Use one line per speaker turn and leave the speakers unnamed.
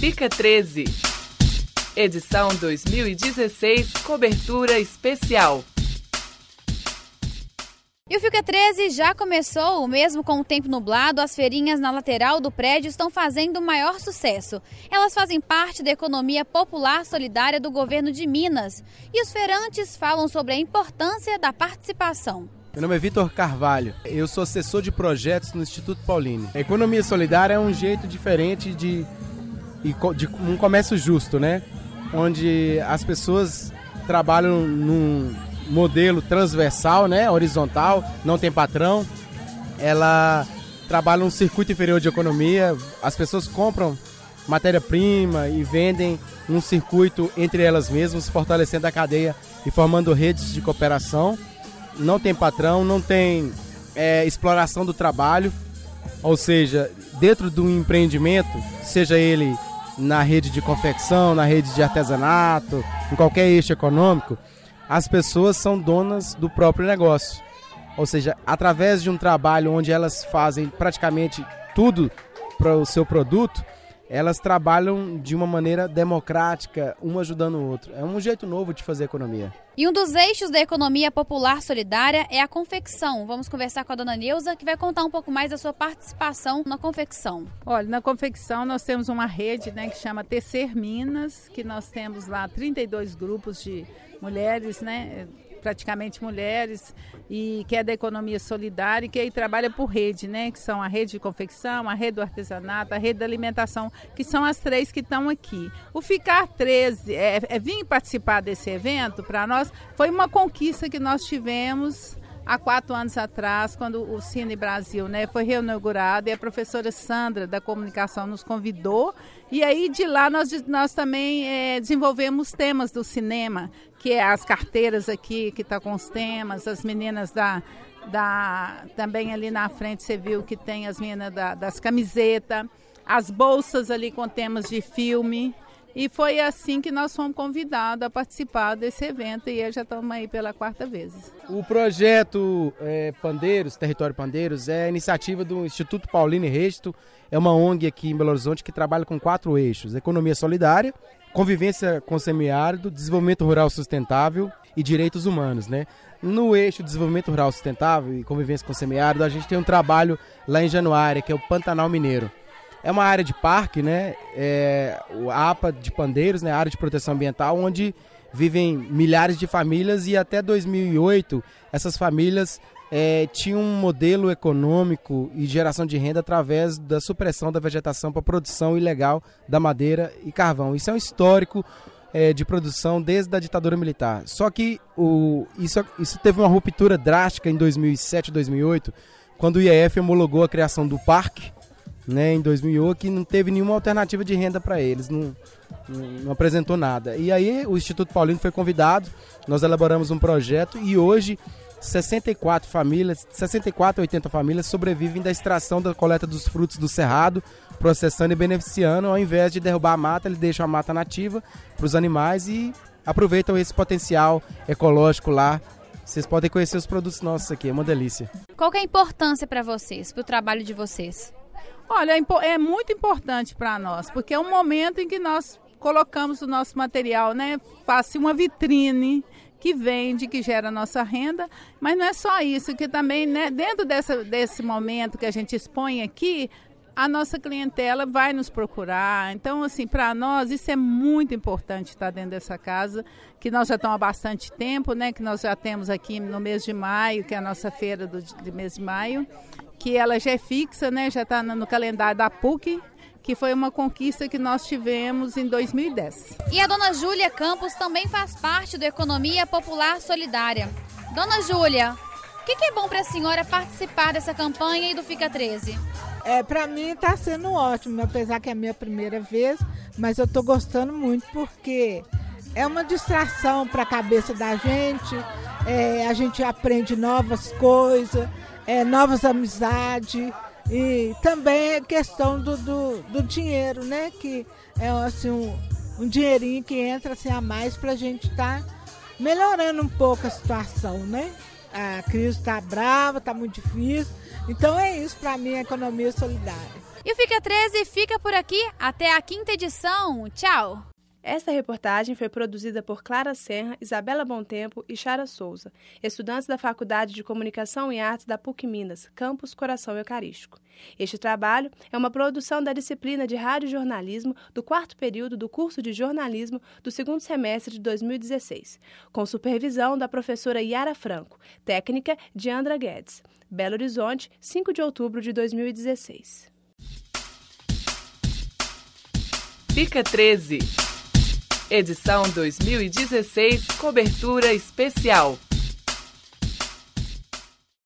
Fica 13. Edição 2016, cobertura especial.
E o Fica 13 já começou, mesmo com o tempo nublado, as feirinhas na lateral do prédio estão fazendo maior sucesso. Elas fazem parte da economia popular solidária do governo de Minas. E os feirantes falam sobre a importância da participação.
Meu nome é Vitor Carvalho, eu sou assessor de projetos no Instituto Paulini. A economia solidária é um jeito diferente de, de um comércio justo, né? Onde as pessoas trabalham num modelo transversal, né, horizontal, não tem patrão. Ela trabalha um circuito inferior de economia. As pessoas compram matéria-prima e vendem num circuito entre elas mesmas, fortalecendo a cadeia e formando redes de cooperação. Não tem patrão, não tem é, exploração do trabalho, ou seja, dentro do empreendimento, seja ele na rede de confecção, na rede de artesanato, em qualquer eixo econômico, as pessoas são donas do próprio negócio. Ou seja, através de um trabalho onde elas fazem praticamente tudo para o seu produto, elas trabalham de uma maneira democrática, um ajudando o outro. É um jeito novo de fazer economia.
E um dos eixos da economia popular solidária é a confecção. Vamos conversar com a dona Neuza, que vai contar um pouco mais da sua participação na confecção.
Olha, na confecção nós temos uma rede né, que chama Tecer Minas, que nós temos lá 32 grupos de mulheres, né? Praticamente mulheres, e que é da economia solidária e que aí trabalha por rede, né? Que são a rede de confecção, a rede do artesanato, a rede da alimentação, que são as três que estão aqui. O Ficar 13, é, é vir participar desse evento, para nós, foi uma conquista que nós tivemos há quatro anos atrás, quando o Cine Brasil né, foi reinaugurado e a professora Sandra da comunicação nos convidou. E aí de lá nós, nós também é, desenvolvemos temas do cinema, que é as carteiras aqui que está com os temas, as meninas da, da. Também ali na frente você viu que tem as meninas da, das camisetas, as bolsas ali com temas de filme. E foi assim que nós fomos convidados a participar desse evento e já estamos aí pela quarta vez.
O projeto é, Pandeiros, Território Pandeiros, é iniciativa do Instituto Paulino Resto, é uma ONG aqui em Belo Horizonte que trabalha com quatro eixos: economia solidária, convivência com o semiárido, desenvolvimento rural sustentável e direitos humanos, né? No eixo desenvolvimento rural sustentável e convivência com o semiárido, a gente tem um trabalho lá em Januária, que é o Pantanal Mineiro. É uma área de parque, né? É, a APA de Pandeiros, né? Área de proteção ambiental, onde vivem milhares de famílias e até 2008 essas famílias é, tinham um modelo econômico e geração de renda através da supressão da vegetação para produção ilegal da madeira e carvão. Isso é um histórico é, de produção desde a ditadura militar. Só que o, isso, isso teve uma ruptura drástica em 2007, 2008, quando o IEF homologou a criação do parque né, em 2008, que não teve nenhuma alternativa de renda para eles, não, não, apresentou nada. E aí o Instituto Paulino foi convidado, nós elaboramos um projeto e hoje 64 famílias, 64 a 80 famílias sobrevivem da extração da coleta dos frutos do cerrado, processando e beneficiando, ao invés de derrubar a mata, eles deixam a mata nativa para os animais e aproveitam esse potencial ecológico lá vocês podem conhecer os produtos nossos aqui, é uma delícia.
Qual é a importância para vocês, para o trabalho de vocês?
Olha, é muito importante para nós, porque é um momento em que nós colocamos o nosso material, né? Faça uma vitrine que vende, que gera nossa renda, mas não é só isso, que também, né, dentro dessa, desse momento que a gente expõe aqui, a nossa clientela vai nos procurar. Então, assim, para nós isso é muito importante estar dentro dessa casa, que nós já estamos há bastante tempo, né? Que nós já temos aqui no mês de maio, que é a nossa feira do, do mês de maio que ela já é fixa, né? Já está no calendário da PUC, que foi uma conquista que nós tivemos em 2010.
E a dona Júlia Campos também faz parte do Economia Popular Solidária. Dona Júlia, o que, que, é bom para a senhora participar dessa campanha e do Fica 13?
É, para mim está sendo ótimo, apesar que é a minha primeira vez, mas eu estou gostando muito porque é uma distração para a cabeça da gente, é, a gente aprende novas coisas, é, novas amizades e também a questão do, do, do, dinheiro, né? Que é assim, um, um dinheirinho que entra assim, a mais para a gente estar tá melhorando um pouco a situação, né? A crise está brava, está muito difícil, Então é isso para mim economia solidária.
E o Fica 13 fica por aqui até a quinta edição. Tchau!
Esta reportagem foi produzida por Clara Serra, Isabela Tempo e Chara Souza, estudantes da Faculdade de Comunicação e Artes da PUC Minas, Campus Coração Eucarístico. Este trabalho é uma produção da disciplina de Radiojornalismo do quarto período do curso de jornalismo do segundo semestre de 2016, com supervisão da professora Yara Franco, técnica de Andra Guedes. Belo Horizonte, 5 de outubro de 2016.
Fica 13. Edição 2016, cobertura especial.